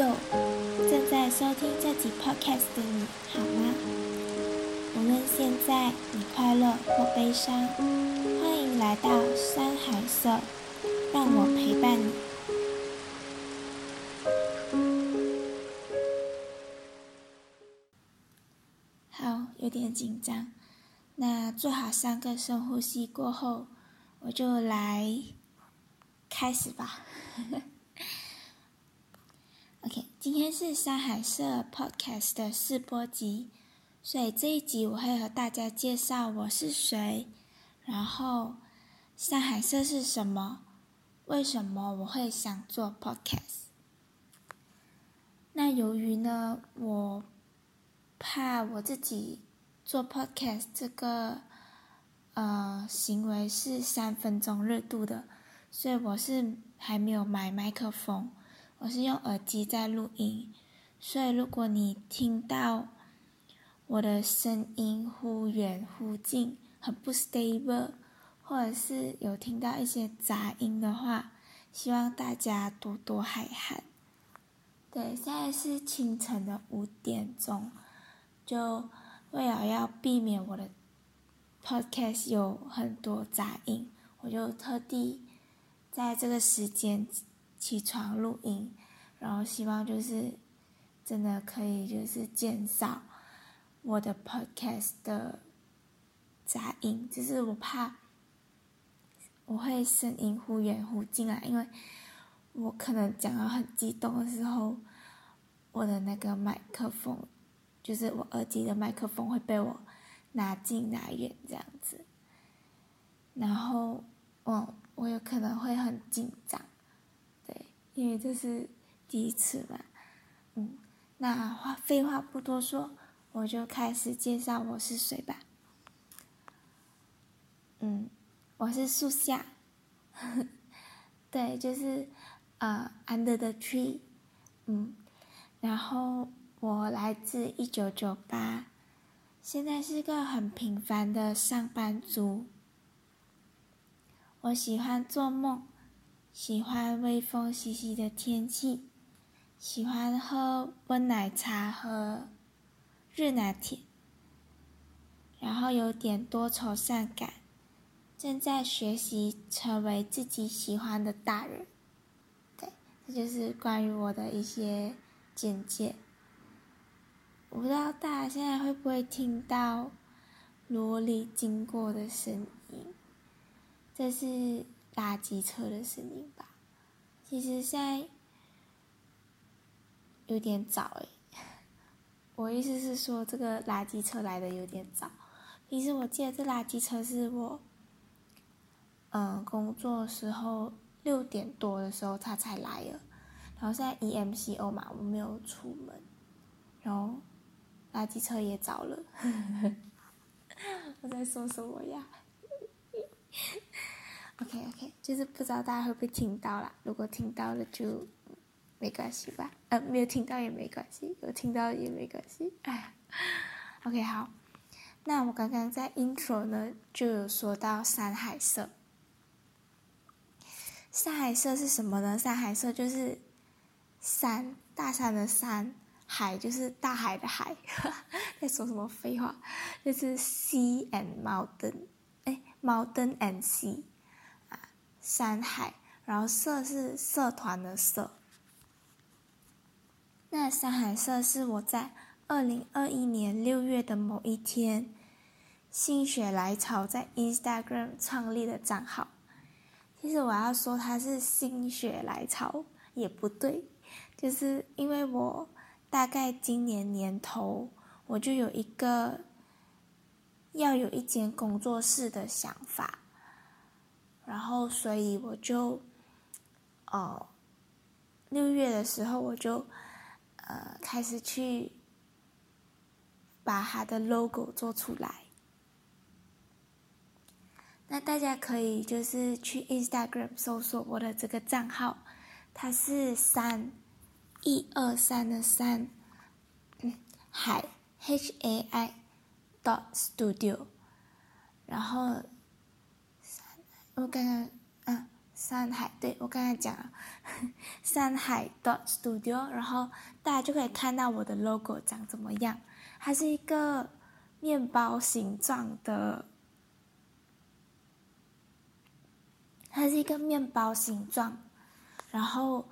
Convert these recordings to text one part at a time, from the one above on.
正在收听这集 podcast 的你好吗？无论现在你快乐或悲伤，欢迎来到山海色，让我陪伴你。好，有点紧张，那做好三个深呼吸过后，我就来开始吧。今天是山海社 Podcast 的试播集，所以这一集我会和大家介绍我是谁，然后山海社是什么，为什么我会想做 Podcast。那由于呢，我怕我自己做 Podcast 这个呃行为是三分钟热度的，所以我是还没有买麦克风。我是用耳机在录音，所以如果你听到我的声音忽远忽近，很不 stable，或者是有听到一些杂音的话，希望大家多多海涵。对，现在是清晨的五点钟，就为了要避免我的 podcast 有很多杂音，我就特地在这个时间。起床录音，然后希望就是真的可以就是减少我的 podcast 的杂音，就是我怕我会声音忽远忽近啊，因为我可能讲到很激动的时候，我的那个麦克风，就是我耳机的麦克风会被我拿近拿远这样子，然后我我有可能会很紧张。因为这是第一次嘛，嗯，那话废话不多说，我就开始介绍我是谁吧。嗯，我是树下，对，就是呃，under the tree，嗯，然后我来自一九九八，现在是个很平凡的上班族，我喜欢做梦。喜欢微风习习的天气，喜欢喝温奶茶和热拿铁，然后有点多愁善感，正在学习成为自己喜欢的大人。对，这就是关于我的一些简介。我不知道大家现在会不会听到萝莉经过的声音，这是。垃圾车的声音吧，其实现在有点早诶。我意思是说，这个垃圾车来的有点早。其实我记得这垃圾车是我，嗯，工作时候六点多的时候他才来了。然后现在 EMCO 嘛，我没有出门，然后垃圾车也早了。我在说什么呀？OK OK，就是不知道大家会不会听到啦。如果听到了就没关系吧，呃，没有听到也没关系，有听到也没关系。哎，OK 好，那我刚刚在 intro 呢就有说到山海色。山海色是什么呢？山海色就是山，大山的山，海就是大海的海。在说什么废话？就是 sea and mountain，哎，mountain and sea。山海，然后色是社团的社。那山海色是我在二零二一年六月的某一天，心血来潮在 Instagram 创立的账号。其实我要说它是心血来潮也不对，就是因为我大概今年年头我就有一个要有一间工作室的想法。然后，所以我就，哦，六月的时候我就，呃，开始去把它的 logo 做出来。那大家可以就是去 Instagram 搜索我的这个账号，它是三一二三的三，嗯，海 H A I dot studio，然后。我刚刚啊，上海，对，我刚才讲了，上海 dot studio，然后大家就可以看到我的 logo 长怎么样。它是一个面包形状的，它是一个面包形状，然后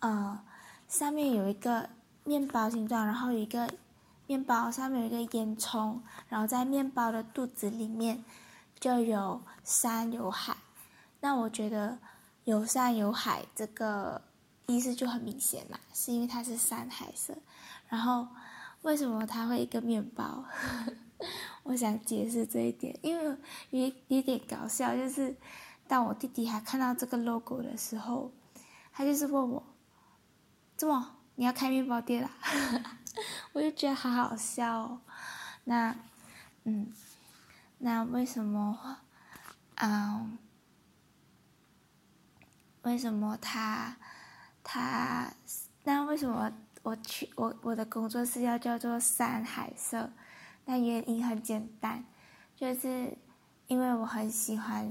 呃，上面有一个面包形状，然后有一个面包上面有一个烟囱，然后在面包的肚子里面就有山有海。那我觉得。有山有海，这个意思就很明显嘛，是因为它是山海色。然后，为什么它会一个面包？我想解释这一点，因为有有点搞笑，就是当我弟弟还看到这个 logo 的时候，他就是问我：“怎么你要开面包店啦？” 我就觉得好好笑哦。那，嗯，那为什么？嗯。为什么他他那为什么我去我我的工作室要叫做山海色？那原因很简单，就是因为我很喜欢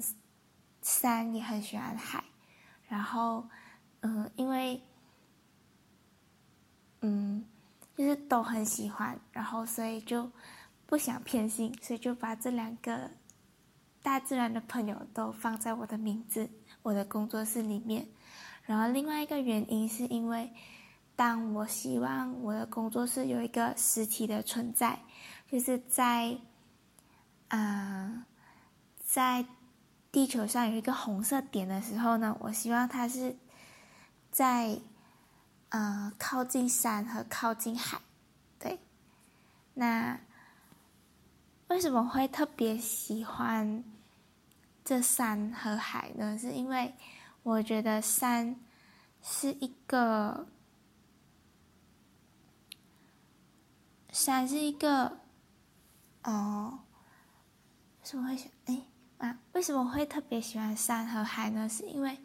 山，也很喜欢海，然后嗯，因为嗯，就是都很喜欢，然后所以就不想偏心，所以就把这两个大自然的朋友都放在我的名字。我的工作室里面，然后另外一个原因是因为，当我希望我的工作室有一个实体的存在，就是在，啊、在地球上有一个红色点的时候呢，我希望它是在，呃，靠近山和靠近海，对。那为什么会特别喜欢？这山和海呢，是因为我觉得山是一个，山是一个，哦，为什么会喜哎啊？为什么会特别喜欢山和海呢？是因为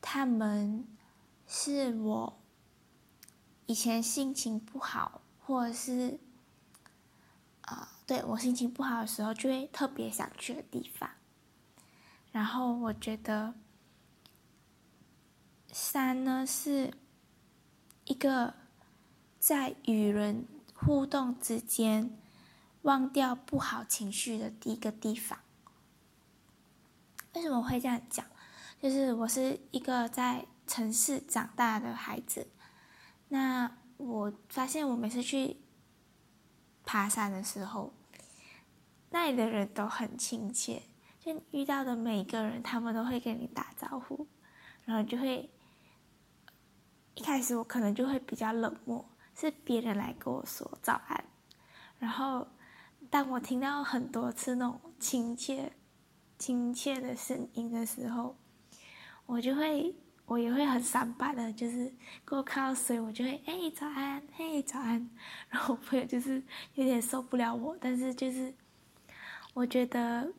他们是我以前心情不好，或者是啊。对，我心情不好的时候，就会特别想去的地方。然后我觉得，山呢是一个在与人互动之间忘掉不好情绪的第一个地方。为什么会这样讲？就是我是一个在城市长大的孩子，那我发现我每次去。爬山的时候，那里的人都很亲切，就遇到的每一个人，他们都会跟你打招呼，然后就会一开始我可能就会比较冷漠，是别人来跟我说早安，然后当我听到很多次那种亲切、亲切的声音的时候，我就会。我也会很三八的，就是过看到谁，我就会哎早安，嘿早安。然后我朋友就是有点受不了我，但是就是我觉得，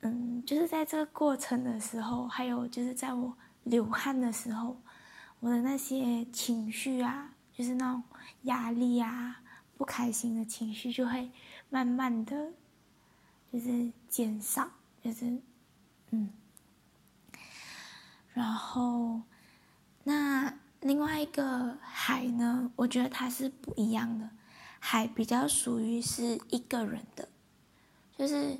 嗯，就是在这个过程的时候，还有就是在我流汗的时候，我的那些情绪啊，就是那种压力啊、不开心的情绪，就会慢慢的，就是减少，就是嗯。然后，那另外一个海呢？我觉得它是不一样的。海比较属于是一个人的，就是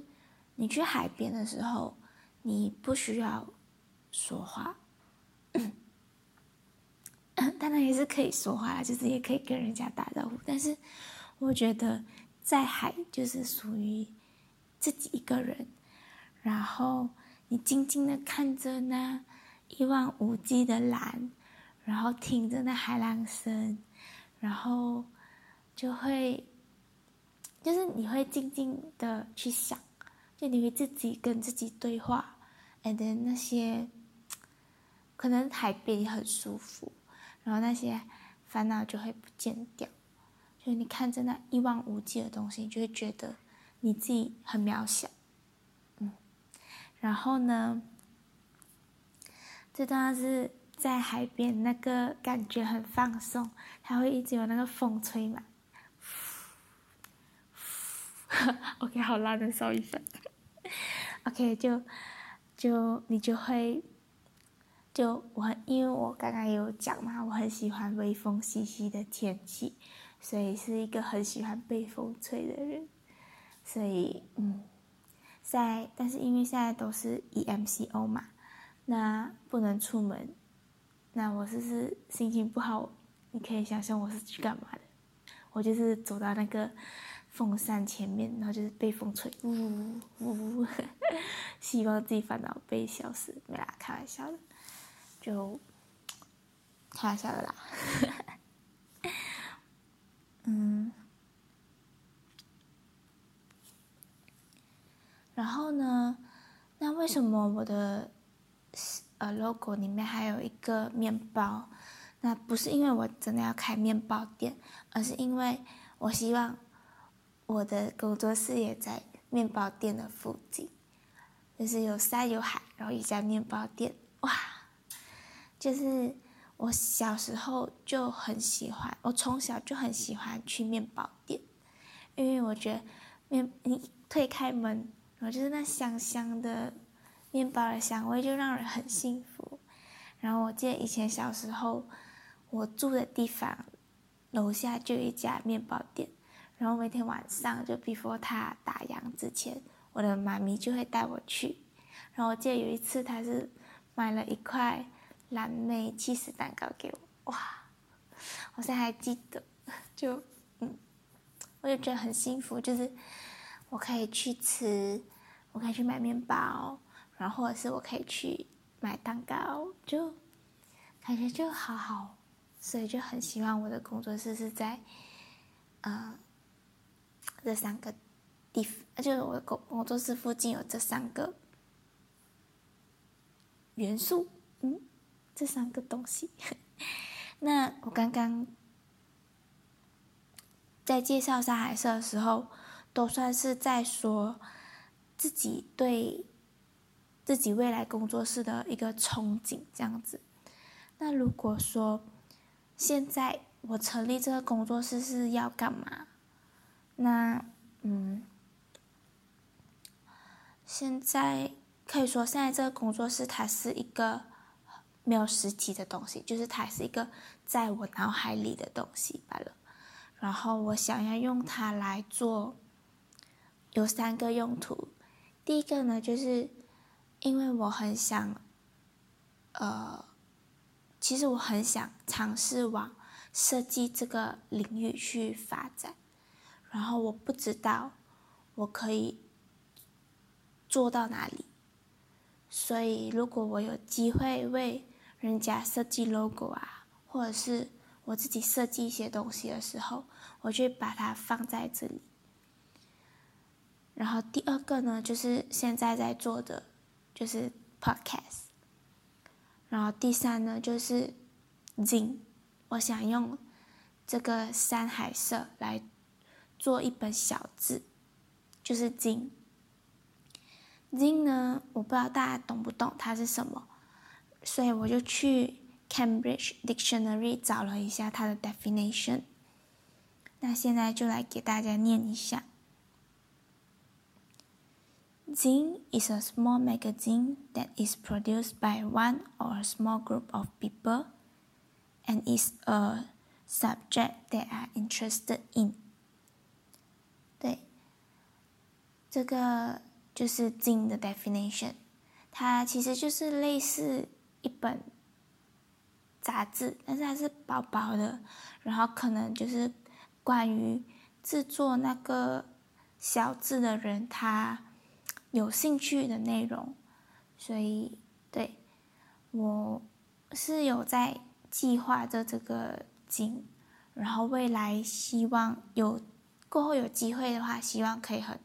你去海边的时候，你不需要说话，当然也是可以说话，就是也可以跟人家打招呼。但是我觉得在海就是属于自己一个人，然后你静静的看着那。一望无际的蓝，然后听着那海浪声，然后就会，就是你会静静的去想，就你会自己跟自己对话，and 那些可能海边很舒服，然后那些烦恼就会不见掉，就你看着那一望无际的东西，你就会觉得你自己很渺小，嗯，然后呢？这段是在海边，那个感觉很放松，它会一直有那个风吹嘛。OK，好烂的，稍一下。OK，就就你就会，就我很因为我刚刚有讲嘛，我很喜欢微风习习的天气，所以是一个很喜欢被风吹的人，所以嗯，在但是因为现在都是 EMCO 嘛，那不能出门，那我就是心情不好，你可以想象我是去干嘛的，我就是走到那个。风扇前面，然后就是被风吹，呜呜，希望自己烦恼被消失，没啦，开玩笑的，就开玩笑的啦，嗯，然后呢，那为什么我的呃 logo 里面还有一个面包？那不是因为我真的要开面包店，而是因为我希望。我的工作室也在面包店的附近，就是有山有海，然后一家面包店，哇！就是我小时候就很喜欢，我从小就很喜欢去面包店，因为我觉得面你推开门，然后就是那香香的面包的香味，就让人很幸福。然后我记得以前小时候，我住的地方楼下就有一家面包店。然后每天晚上就 before 他打烊之前，我的妈咪就会带我去。然后我记得有一次，他是买了一块蓝莓起司蛋糕给我，哇！我现在还记得，就嗯，我就觉得很幸福，就是我可以去吃，我可以去买面包，然后或者是我可以去买蛋糕，就感觉就好好，所以就很希望我的工作室是在，呃。这三个地，就是我的工工作室附近有这三个元素，嗯，这三个东西。那我刚刚在介绍山海社的时候，都算是在说自己对自己未来工作室的一个憧憬，这样子。那如果说现在我成立这个工作室是要干嘛？那，嗯，现在可以说，现在这个工作室它是一个没有实体的东西，就是它是一个在我脑海里的东西罢了。然后我想要用它来做，有三个用途。第一个呢，就是因为我很想，呃，其实我很想尝试往设计这个领域去发展。然后我不知道我可以做到哪里，所以如果我有机会为人家设计 logo 啊，或者是我自己设计一些东西的时候，我就把它放在这里。然后第二个呢，就是现在在做的，就是 podcast。然后第三呢，就是 zin，我想用这个山海社来。做一本小字，就是 zin。zin 呢，我不知道大家懂不懂它是什么，所以我就去 Cambridge Dictionary 找了一下它的 definition。那现在就来给大家念一下：Zine is a small magazine that is produced by one or a small group of people and is a subject they are interested in。对这个就是 Zine 的 definition，它其实就是类似一本杂志，但是它是薄薄的，然后可能就是关于制作那个小志的人他有兴趣的内容，所以对，我是有在计划着这个景然后未来希望有过后有机会的话，希望可以和。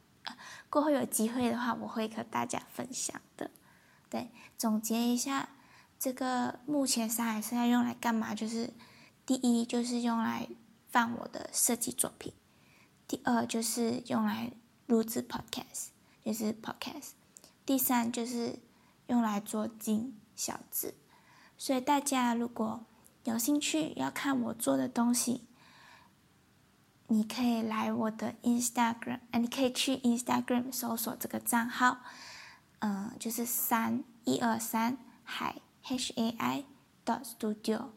过后有机会的话，我会和大家分享的。对，总结一下，这个目前上海是要用来干嘛？就是第一，就是用来放我的设计作品；第二，就是用来录制 podcast，就是 podcast；第三，就是用来做金小志。所以大家如果有兴趣要看我做的东西，你可以来我的 Instagram，你可以去 Instagram 搜索这个账号嗯，就是三一二三海 H A I dot studio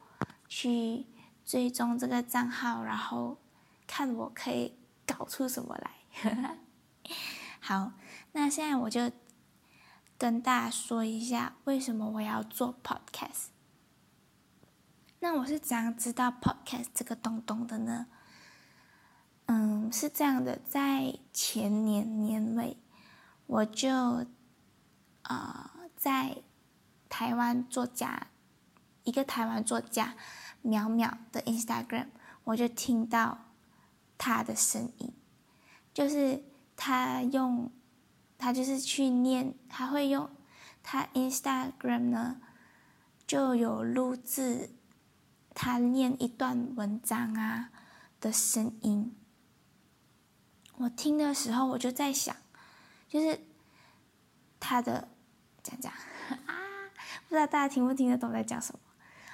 去追踪这个账号，然后看我可以搞出什么来。好，那现在我就跟大家说一下为什么我要做 podcast。那我是怎样知道 podcast 这个东东的呢？嗯，是这样的，在前年年尾，我就啊、呃、在台湾作家一个台湾作家淼淼的 Instagram，我就听到他的声音，就是他用他就是去念，他会用他 Instagram 呢就有录制。他念一段文章啊的声音，我听的时候我就在想，就是他的讲讲啊，不知道大家听不听得懂在讲什么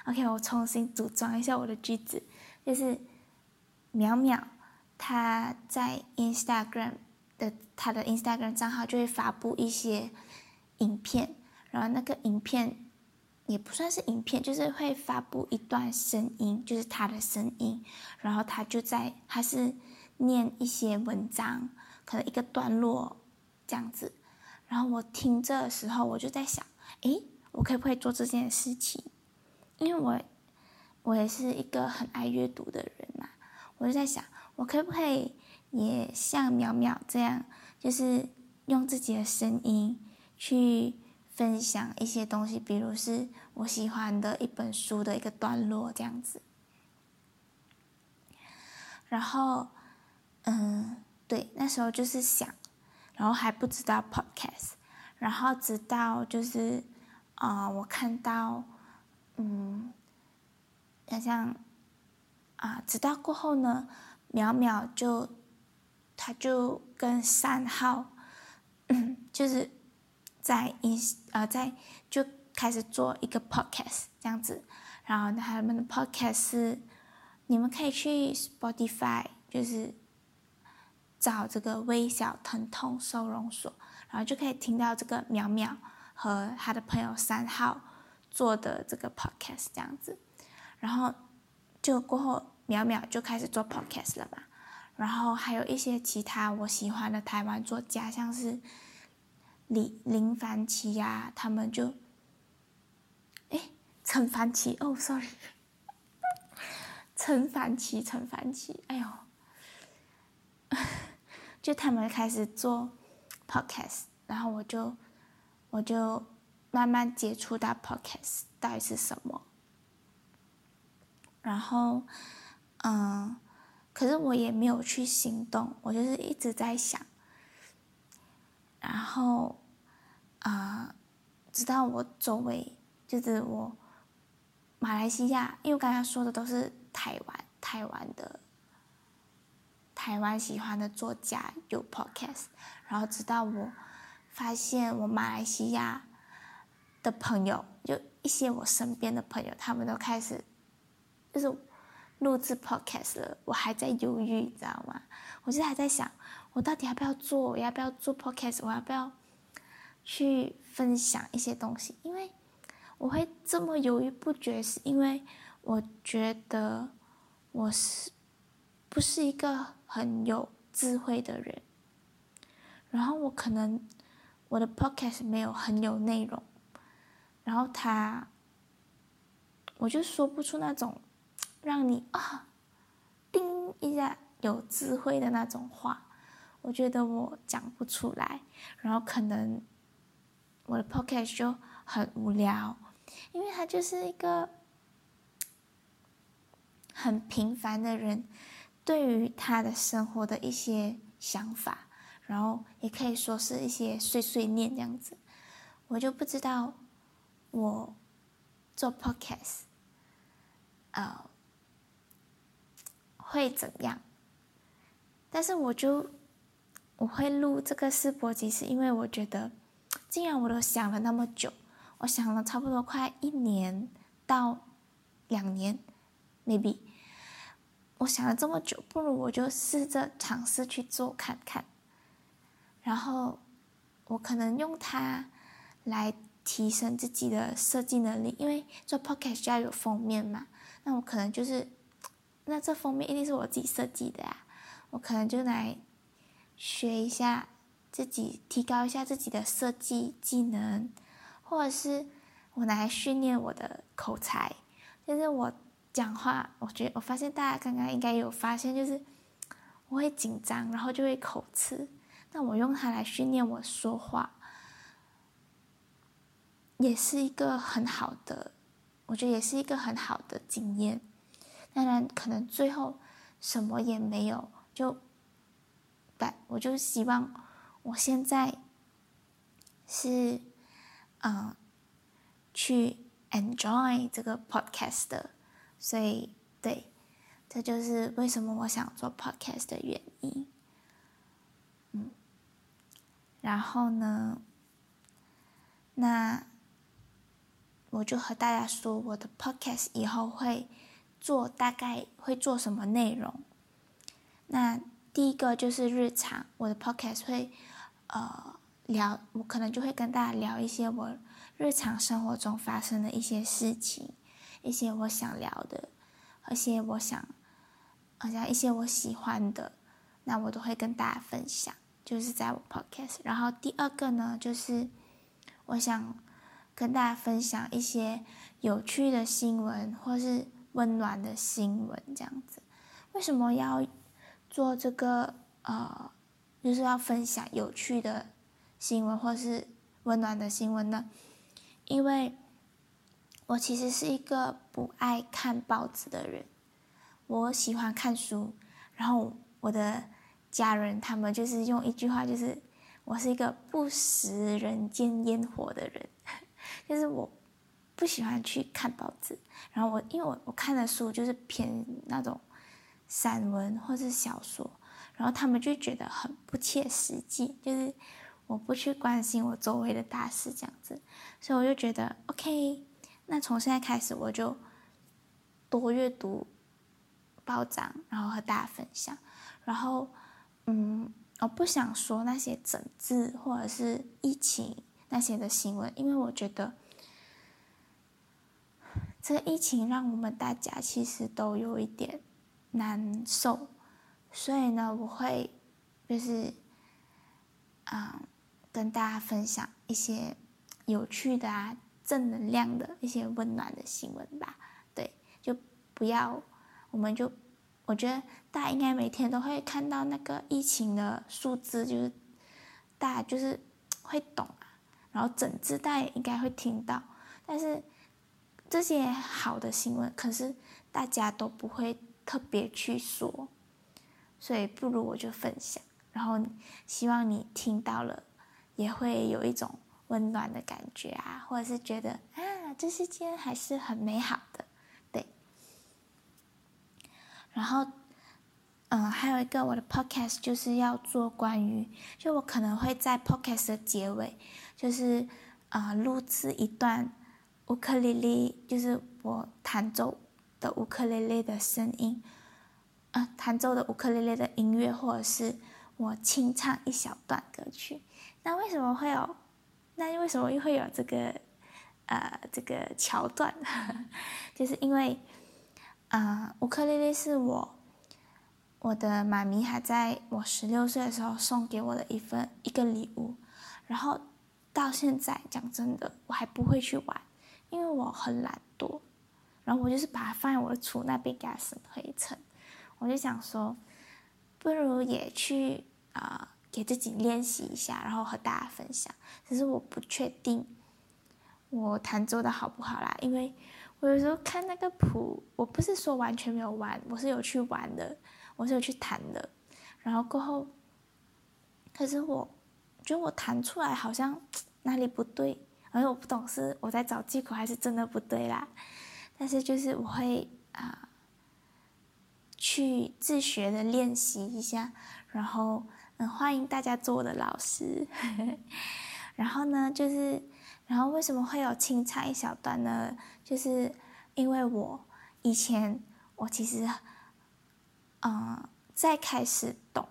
？OK，我重新组装一下我的句子，就是淼淼他在 Instagram 他的 Instagram 账号就会发布一些影片，然后那个影片。也不算是影片，就是会发布一段声音，就是他的声音，然后他就在，他是念一些文章，可能一个段落这样子，然后我听这的时候，我就在想，诶，我可不可以做这件事情？因为我我也是一个很爱阅读的人嘛，我就在想，我可不可以也像淼淼这样，就是用自己的声音去。分享一些东西，比如是我喜欢的一本书的一个段落这样子。然后，嗯，对，那时候就是想，然后还不知道 podcast，然后直到就是，啊、我看到，嗯，好像，啊，直到过后呢，淼淼就，他就跟三号，嗯，就是。在一呃，在就开始做一个 podcast 这样子，然后他们的 podcast 是，你们可以去 Spotify 就是找这个微小疼痛收容所，然后就可以听到这个淼淼和他的朋友三号做的这个 podcast 这样子，然后就过后淼淼就开始做 podcast 了嘛，然后还有一些其他我喜欢的台湾作家，像是。李林凡奇呀，他们就，哎，陈凡奇哦，sorry，陈凡奇，陈凡奇，哎呦，就他们开始做 podcast，然后我就，我就慢慢接触到 podcast 到底是什么，然后，嗯，可是我也没有去行动，我就是一直在想。然后，啊、直到我周围，就是我马来西亚，因为我刚刚说的都是台湾，台湾的，台湾喜欢的作家有 podcast，然后直到我发现我马来西亚的朋友，就一些我身边的朋友，他们都开始就是录制 podcast 了，我还在犹豫，你知道吗？我就还在想。我到底要不要做？我要不要做 podcast？我要不要去分享一些东西？因为我会这么犹豫不决，是因为我觉得我是不是一个很有智慧的人，然后我可能我的 podcast 没有很有内容，然后他我就说不出那种让你啊叮一下有智慧的那种话。我觉得我讲不出来，然后可能我的 podcast 就很无聊，因为他就是一个很平凡的人，对于他的生活的一些想法，然后也可以说是一些碎碎念这样子，我就不知道我做 podcast 啊、呃、会怎样，但是我就。我会录这个试播集，是因为我觉得，既然我都想了那么久，我想了差不多快一年到两年，maybe，我想了这么久，不如我就试着尝试去做看看。然后，我可能用它来提升自己的设计能力，因为做 podcast 就要有封面嘛。那我可能就是，那这封面一定是我自己设计的啊。我可能就来学一下自己，提高一下自己的设计技能，或者是我来训练我的口才。就是我讲话，我觉得我发现大家刚刚应该有发现，就是我会紧张，然后就会口吃。那我用它来训练我说话。也是一个很好的，我觉得也是一个很好的经验。当然，可能最后什么也没有，就，但我就希望我现在是，嗯，去 enjoy 这个 podcast 的，所以对，这就是为什么我想做 podcast 的原因。嗯，然后呢，那。我就和大家说，我的 podcast 以后会做，大概会做什么内容。那第一个就是日常，我的 podcast 会呃聊，我可能就会跟大家聊一些我日常生活中发生的一些事情，一些我想聊的，一些我想，好像一些我喜欢的，那我都会跟大家分享，就是在我 podcast。然后第二个呢，就是我想。跟大家分享一些有趣的新闻，或是温暖的新闻，这样子。为什么要做这个？呃，就是要分享有趣的新闻，或是温暖的新闻呢？因为我其实是一个不爱看报纸的人，我喜欢看书。然后我的家人他们就是用一句话，就是我是一个不食人间烟火的人。就是我不喜欢去看报纸，然后我因为我我看的书就是偏那种散文或是小说，然后他们就觉得很不切实际，就是我不去关心我周围的大事这样子，所以我就觉得 OK，那从现在开始我就多阅读报章，然后和大家分享，然后嗯，我不想说那些整治或者是疫情。那些的新闻，因为我觉得这个疫情让我们大家其实都有一点难受，所以呢，我会就是、嗯，跟大家分享一些有趣的啊、正能量的一些温暖的新闻吧。对，就不要，我们就我觉得大家应该每天都会看到那个疫情的数字，就是大家就是会懂啊。然后整支大家也应该会听到，但是这些好的新闻，可是大家都不会特别去说，所以不如我就分享，然后希望你听到了，也会有一种温暖的感觉啊，或者是觉得啊，这世界还是很美好的，对。然后，嗯，还有一个我的 podcast 就是要做关于，就我可能会在 podcast 的结尾。就是啊、呃，录制一段乌克丽丽，就是我弹奏的乌克丽丽的声音，啊、弹奏的乌克丽丽的音乐，或者是我清唱一小段歌曲。那为什么会有？那为什么又会有这个呃这个桥段？就是因为啊、呃，乌克丽丽是我我的妈咪还在我十六岁的时候送给我的一份一个礼物，然后。到现在讲真的，我还不会去玩，因为我很懒惰。然后我就是把它放在我的橱那边给它生灰尘。我就想说，不如也去啊、给自己练习一下，然后和大家分享。只是我不确定我弹奏的好不好啦，因为我有时候看那个谱，我不是说完全没有玩，我是有去玩的，我是有去弹的。然后过后，可是我。觉得我弹出来好像 哪里不对，而我不懂是我在找借口还是真的不对啦。但是就是我会啊、去自学的练习一下，然后嗯，欢迎大家做我的老师。然后呢，就是然后为什么会有清唱一小段呢？就是因为我以前我其实嗯、呃，在开始懂。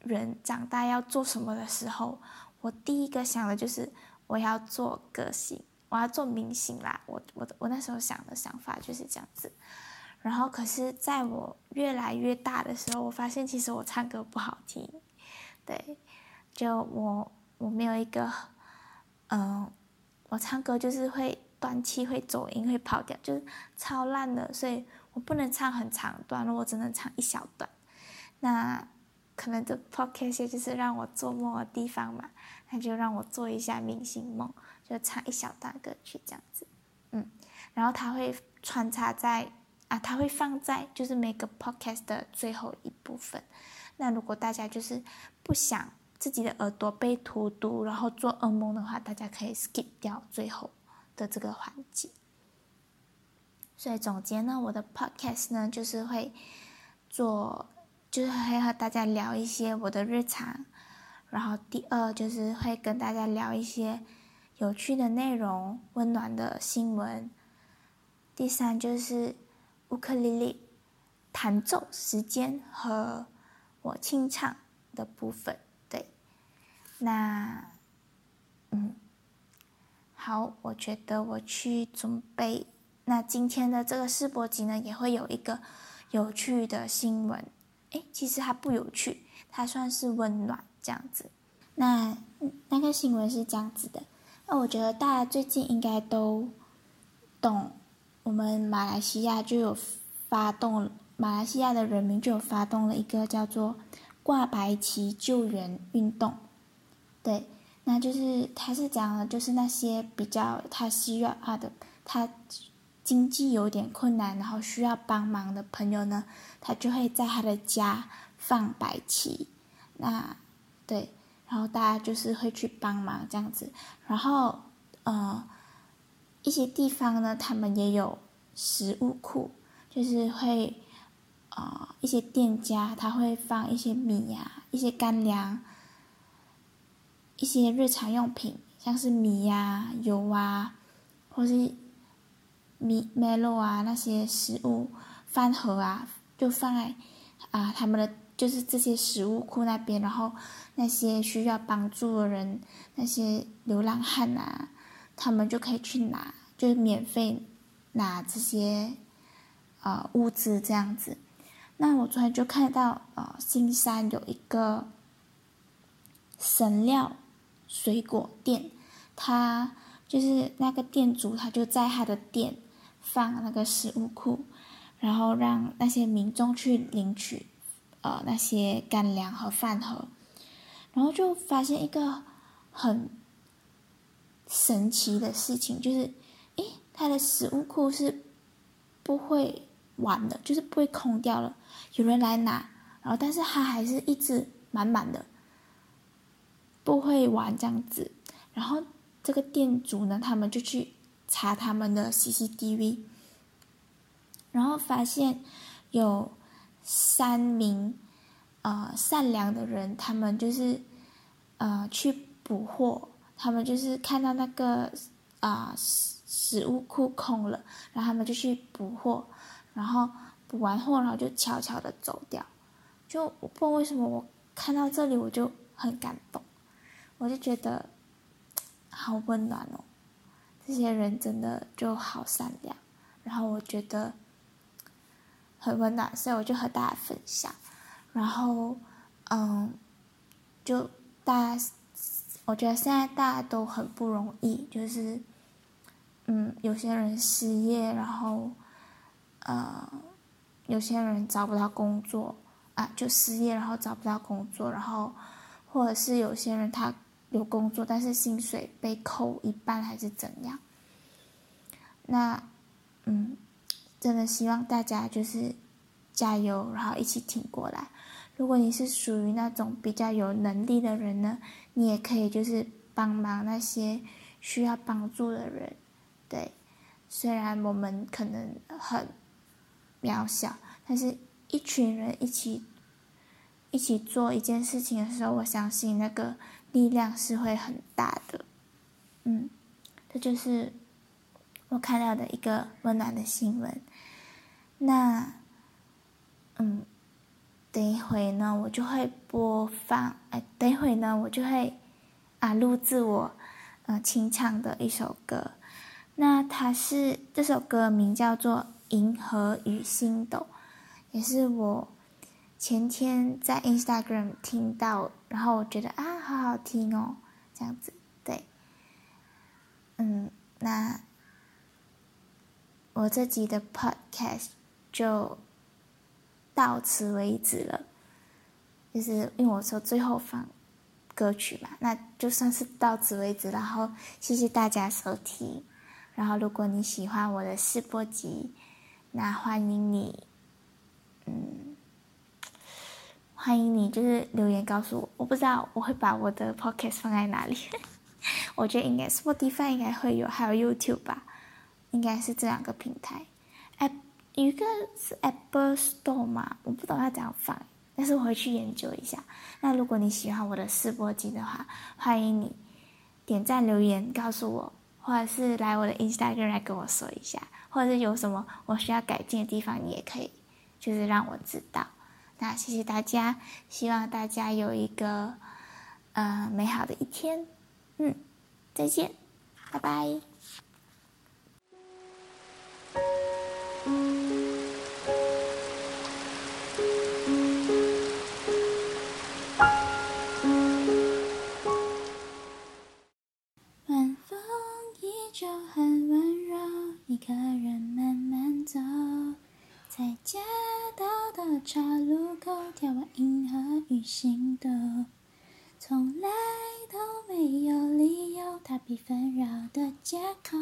人长大要做什么的时候，我第一个想的就是我要做歌星，我要做明星啦。我我我那时候想的想法就是这样子。然后，可是在我越来越大的时候，我发现其实我唱歌不好听。对，就我我没有一个，嗯、我唱歌就是会断气、会走音、会跑调，就是超烂的。所以我不能唱很长段，我只能唱一小段。那可能这 podcast 就是让我做梦的地方嘛，那就让我做一下明星梦，就唱一小段歌曲这样子。嗯，然后它会穿插在。啊，它会放在就是每个 podcast 的最后一部分。那如果大家就是不想自己的耳朵被荼毒，然后做噩梦的话，大家可以 skip 掉最后的这个环节。所以总结呢，我的 podcast 呢就是会做，就是会和大家聊一些我的日常。然后第二就是会跟大家聊一些有趣的内容、温暖的新闻。第三就是。乌克丽丽弹奏时间和我清唱的部分，对，那嗯，好，我觉得我去准备。那今天的这个试播集呢，也会有一个有趣的新闻。诶，其实它不有趣，它算是温暖这样子。那那个新闻是这样子的。那我觉得大家最近应该都懂。我们马来西亚就有发动，马来西亚的人民就有发动了一个叫做“挂白旗救援”运动。对，那就是他是讲的，就是那些比较他需要他的，他经济有点困难，然后需要帮忙的朋友呢，他就会在他的家放白旗。那对，然后大家就是会去帮忙这样子，然后呃。一些地方呢，他们也有食物库，就是会，啊、呃，一些店家他会放一些米呀、啊，一些干粮，一些日常用品，像是米呀、油啊，或是米、麦乐啊那些食物饭盒啊，就放在啊他们的就是这些食物库那边，然后那些需要帮助的人，那些流浪汉啊。他们就可以去拿，就是免费拿这些呃物资这样子。那我昨天就看到呃，新山有一个神料水果店，他就是那个店主，他就在他的店放那个食物库，然后让那些民众去领取呃那些干粮和饭盒，然后就发现一个很。神奇的事情就是，诶，他的食物库是不会完的，就是不会空掉了。有人来拿，然后但是他还是一直满满的，不会完这样子。然后这个店主呢，他们就去查他们的 CCTV，然后发现有三名呃善良的人，他们就是呃去补货。他们就是看到那个啊、呃、食食物库空了，然后他们就去补货，然后补完货，然后就悄悄的走掉。就我不知道为什么，我看到这里我就很感动，我就觉得好温暖哦，这些人真的就好善良，然后我觉得很温暖，所以我就和大家分享。然后嗯，就大家。我觉得现在大家都很不容易，就是，嗯，有些人失业，然后，呃，有些人找不到工作，啊，就失业，然后找不到工作，然后，或者是有些人他有工作，但是薪水被扣一半还是怎样？那，嗯，真的希望大家就是加油，然后一起挺过来。如果你是属于那种比较有能力的人呢，你也可以就是帮忙那些需要帮助的人，对。虽然我们可能很渺小，但是一群人一起一起做一件事情的时候，我相信那个力量是会很大的。嗯，这就是我看到的一个温暖的新闻。那，嗯。等一会呢，我就会播放，哎，等一会呢，我就会啊录制我，呃清唱的一首歌。那它是这首歌名叫做《银河与星斗》，也是我前天在 Instagram 听到，然后我觉得啊，好好听哦，这样子，对，嗯，那我这集的 Podcast 就到此为止了，就是因为我说最后放歌曲嘛，那就算是到此为止，然后谢谢大家收听。然后，如果你喜欢我的试播集，那欢迎你，嗯，欢迎你，就是留言告诉我。我不知道我会把我的 podcast 放在哪里，我觉得应该 Spotify 应该会有，还有 YouTube 吧，应该是这两个平台。App 有一个是 Apple Store 嘛，我不知道要怎样放，但是我会去研究一下。那如果你喜欢我的试播集的话，欢迎你点赞留言告诉我。或者是来我的 Instagram 来跟我说一下，或者是有什么我需要改进的地方，你也可以，就是让我知道。那谢谢大家，希望大家有一个呃美好的一天。嗯，再见，拜拜。晚风依旧很温柔，一个人慢慢走在街道的岔路口，眺望银河与星斗，从来都没有理由，逃避纷扰的借口。